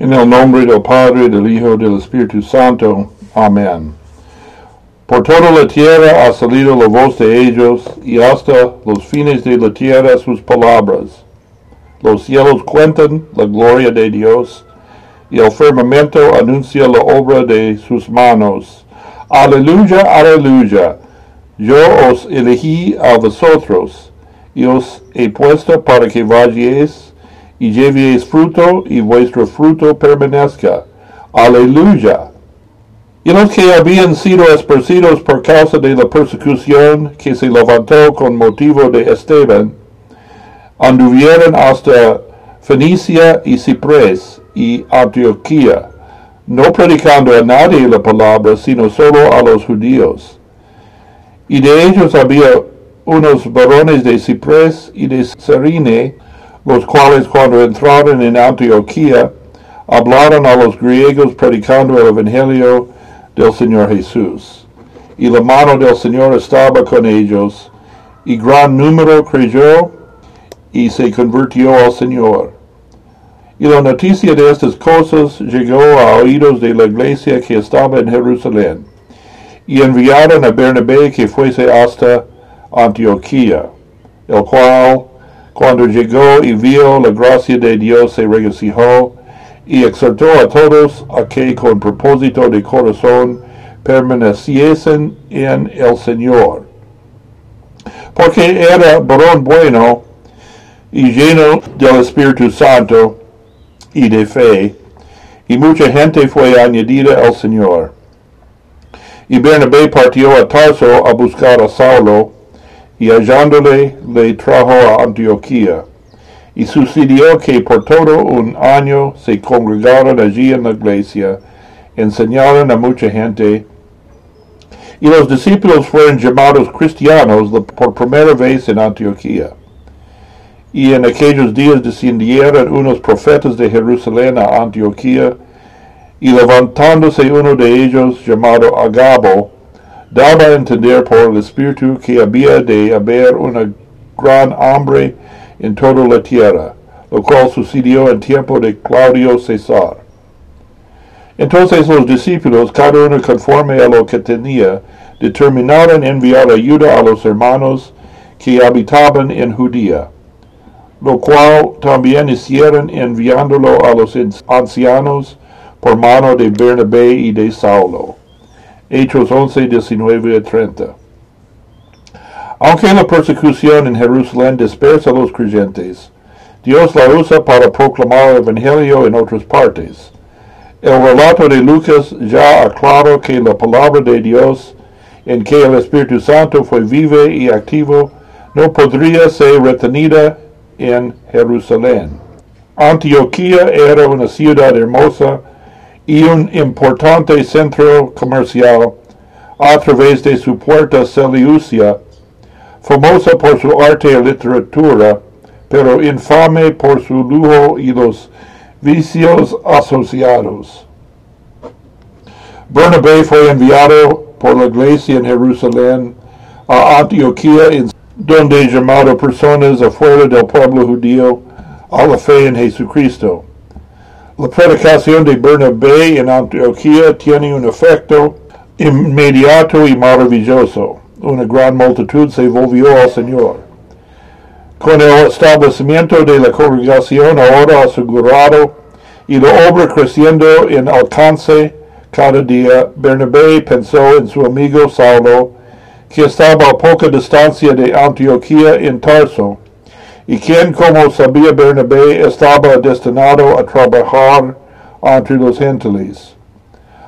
En el nombre del Padre, del Hijo, del Espíritu Santo. Amén. Por toda la tierra ha salido la voz de ellos, y hasta los fines de la tierra sus palabras. Los cielos cuentan la gloria de Dios, y el firmamento anuncia la obra de sus manos. Aleluya, aleluya. Yo os elegí a vosotros, y os he puesto para que vayáis y llevéis fruto, y vuestro fruto permanezca. Aleluya. Y los que habían sido esparcidos por causa de la persecución que se levantó con motivo de Esteban, anduvieron hasta Fenicia y Ciprés y Antioquía, no predicando a nadie la palabra, sino solo a los judíos. Y de ellos había unos varones de Ciprés y de Serine, los cuales cuando entraron en Antioquía hablaron a los griegos predicando el Evangelio del Señor Jesús. Y la mano del Señor estaba con ellos, y gran número creyó y se convirtió al Señor. Y la noticia de estas cosas llegó a oídos de la iglesia que estaba en Jerusalén, y enviaron a Bernabé que fuese hasta Antioquía, el cual cuando llegó y vio la gracia de Dios se regocijó y exhortó a todos a que con propósito de corazón permaneciesen en el Señor. Porque era varón bueno y lleno del Espíritu Santo y de fe, y mucha gente fue añadida al Señor. Y Bernabé partió a Tarso a buscar a Saulo, y hallándole le trajo a Antioquía. Y sucedió que por todo un año se congregaron allí en la iglesia, enseñaron a mucha gente, y los discípulos fueron llamados cristianos por primera vez en Antioquía. Y en aquellos días descendieron unos profetas de Jerusalén a Antioquía, y levantándose uno de ellos, llamado Agabo, daba entender por el Espíritu que había de haber una gran hambre en toda la tierra, lo cual sucedió en tiempo de Claudio César. Entonces los discípulos, cada uno conforme a lo que tenía, determinaron enviar ayuda a los hermanos que habitaban en Judía, lo cual también hicieron enviándolo a los ancianos por mano de Bernabé y de Saulo. Hechos 11, 19 y 30. Aunque la persecución en Jerusalén dispersa a los creyentes, Dios la usa para proclamar el Evangelio en otras partes. El relato de Lucas ya aclara que la palabra de Dios, en que el Espíritu Santo fue vivo y activo, no podría ser retenida en Jerusalén. Antioquía era una ciudad hermosa y un importante centro comercial a través de su puerta Seleucia, famosa por su arte y literatura, pero infame por su lujo y los vicios asociados. Bernabé fue enviado por la iglesia en Jerusalén a Antioquía, donde llamado personas afuera del pueblo judío a la fe en Jesucristo. La predicación de Bernabé en Antioquía tiene un efecto inmediato y maravilloso. Una gran multitud se volvió al Señor. Con el establecimiento de la congregación ahora asegurado y la obra creciendo en alcance cada día, Bernabé pensó en su amigo Saulo, que estaba a poca distancia de Antioquía en Tarso, y quien, como sabía Bernabé, estaba destinado a trabajar entre los gentiles.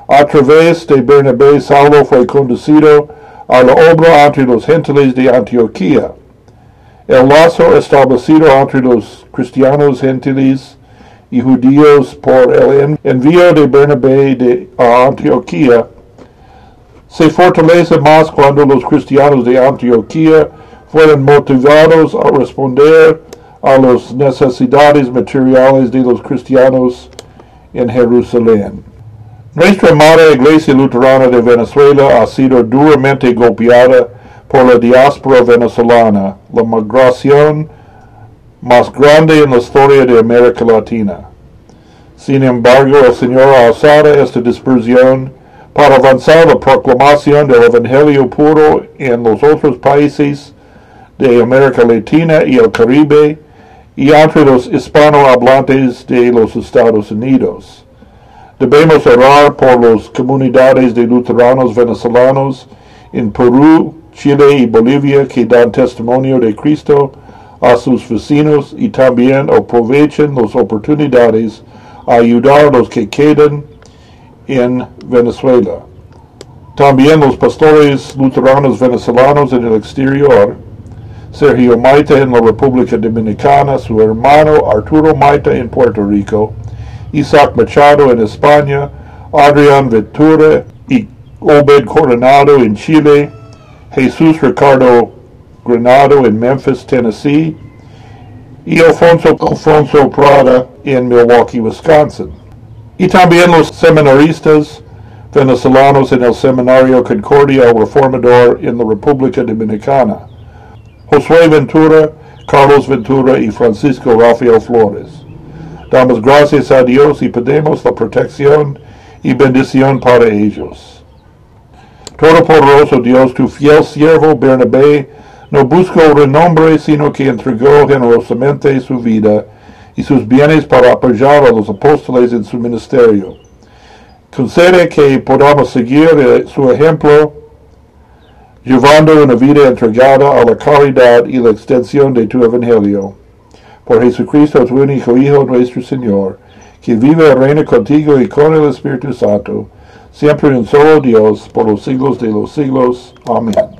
A través de Bernabé, Saulo fue conducido a la obra entre los gentiles de Antioquía. El lazo establecido entre los cristianos gentiles y judíos por el envío de Bernabé de, a Antioquía se fortalece más cuando los cristianos de Antioquía fueron motivados a responder a las necesidades materiales de los cristianos en Jerusalén. Nuestra madre Iglesia Luterana de Venezuela ha sido duramente golpeada por la diáspora venezolana, la migración más grande en la historia de América Latina. Sin embargo, el Señor alzara esta dispersión para avanzar la proclamación del Evangelio puro en los otros países de América Latina y el Caribe y entre los hispanohablantes de los Estados Unidos. Debemos orar por las comunidades de luteranos venezolanos en Perú, Chile y Bolivia que dan testimonio de Cristo a sus vecinos y también aprovechen las oportunidades a ayudar a los que quedan en Venezuela. También los pastores luteranos venezolanos en el exterior, Sergio Maita en la República Dominicana, su hermano Arturo Maita en Puerto Rico, Isaac Machado en España, Adrián Ventura y Obed Coronado en Chile, Jesús Ricardo Granado en Memphis, Tennessee, y Alfonso, Alfonso Prada en Milwaukee, Wisconsin. Y también los seminaristas venezolanos en el Seminario Concordia Reformador en la República Dominicana. Josué Ventura, Carlos Ventura y Francisco Rafael Flores. Damos gracias a Dios y pedimos la protección y bendición para ellos. Todopoderoso Dios, tu fiel siervo Bernabé no buscó renombre, sino que entregó generosamente su vida y sus bienes para apoyar a los apóstoles en su ministerio. Concede que podamos seguir eh, su ejemplo, llevando una vida entregada a la caridad y la extensión de tu evangelio. Por Jesucristo, tu único Hijo, nuestro Señor, que vive y reina contigo y con el Espíritu Santo, siempre en solo Dios, por los siglos de los siglos. Amén.